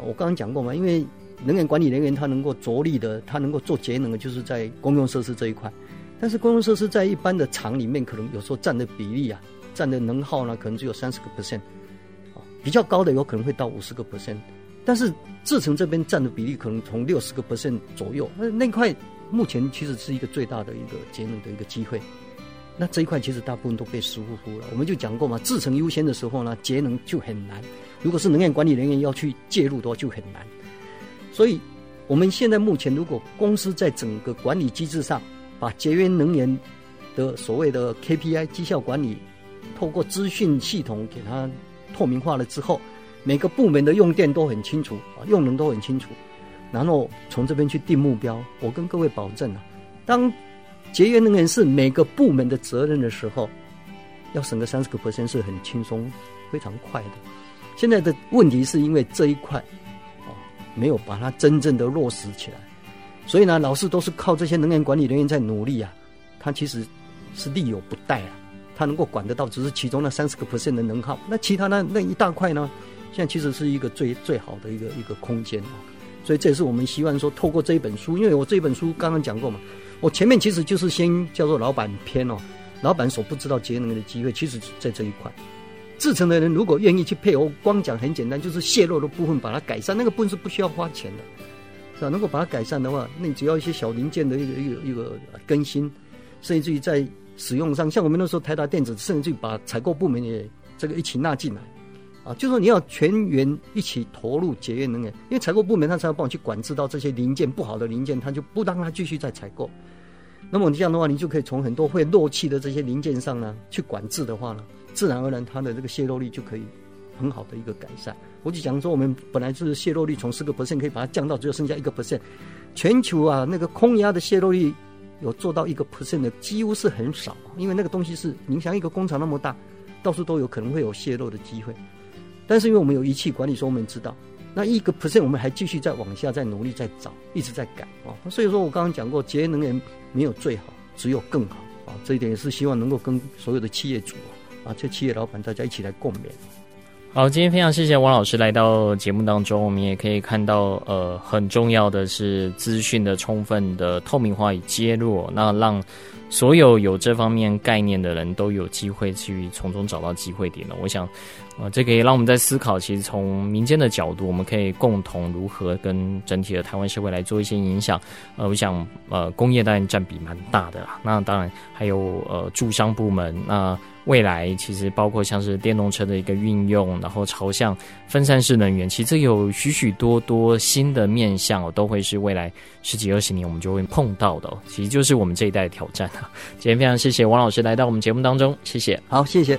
我刚刚讲过嘛，因为能源管理人员他能够着力的，他能够做节能的，就是在公用设施这一块。但是公用设施在一般的厂里面，可能有时候占的比例啊，占的能耗呢，可能只有三十个 percent，比较高的有可能会到五十个 percent。但是制程这边占的比例可能从六十个 percent 左右，那那块。目前其实是一个最大的一个节能的一个机会，那这一块其实大部分都被疏忽了。我们就讲过嘛，制成优先的时候呢，节能就很难。如果是能源管理人员要去介入的话，就很难。所以我们现在目前，如果公司在整个管理机制上，把节约能源的所谓的 KPI 绩效管理，透过资讯系统给它透明化了之后，每个部门的用电都很清楚啊，用能都很清楚。然后从这边去定目标，我跟各位保证啊，当节约能源是每个部门的责任的时候，要省个三十个 percent 是很轻松、非常快的。现在的问题是因为这一块哦没有把它真正的落实起来，所以呢，老是都是靠这些能源管理人员在努力啊，他其实是力有不逮啊，他能够管得到只是其中那三十个 percent 的能耗，那其他那那一大块呢，现在其实是一个最最好的一个一个空间啊。所以这也是我们希望说，透过这一本书，因为我这一本书刚刚讲过嘛，我前面其实就是先叫做老板篇哦，老板所不知道节能的机会，其实在这一块。制成的人如果愿意去配合，光讲很简单，就是泄漏的部分把它改善，那个部分是不需要花钱的，是吧？能够把它改善的话，那你只要一些小零件的一个一个一个更新，甚至于在使用上，像我们那时候台达电子，甚至于把采购部门也这个一起纳进来。啊，就是说你要全员一起投入节约能源，因为采购部门他才要帮我去管制到这些零件不好的零件，他就不让他继续再采购。那么你这样的话，你就可以从很多会漏气的这些零件上呢去管制的话呢，自然而然它的这个泄漏率就可以很好的一个改善。我就讲说，我们本来是泄漏率从四个 percent 可以把它降到只有剩下一个 percent，全球啊那个空压的泄漏率有做到一个 percent 的几乎是很少，因为那个东西是你想一个工厂那么大，到处都有可能会有泄漏的机会。但是因为我们有仪器管理，所以我们知道，那一个 percent 我们还继续再往下再努力再找，一直在改啊。所以说我刚刚讲过，节能源没有最好，只有更好啊。这一点也是希望能够跟所有的企业主啊，这企业老板大家一起来共勉。好，今天非常谢谢王老师来到节目当中，我们也可以看到，呃，很重要的是资讯的充分的透明化与揭露，那让。所有有这方面概念的人都有机会去从中找到机会点了。我想，呃，这个也让我们在思考，其实从民间的角度，我们可以共同如何跟整体的台湾社会来做一些影响。呃，我想，呃，工业当然占比蛮大的啦。那当然还有呃，住商部门那。未来其实包括像是电动车的一个运用，然后朝向分散式能源，其实有许许多多新的面向，都会是未来十几二十年我们就会碰到的。其实就是我们这一代的挑战啊。今天非常谢谢王老师来到我们节目当中，谢谢。好，谢谢。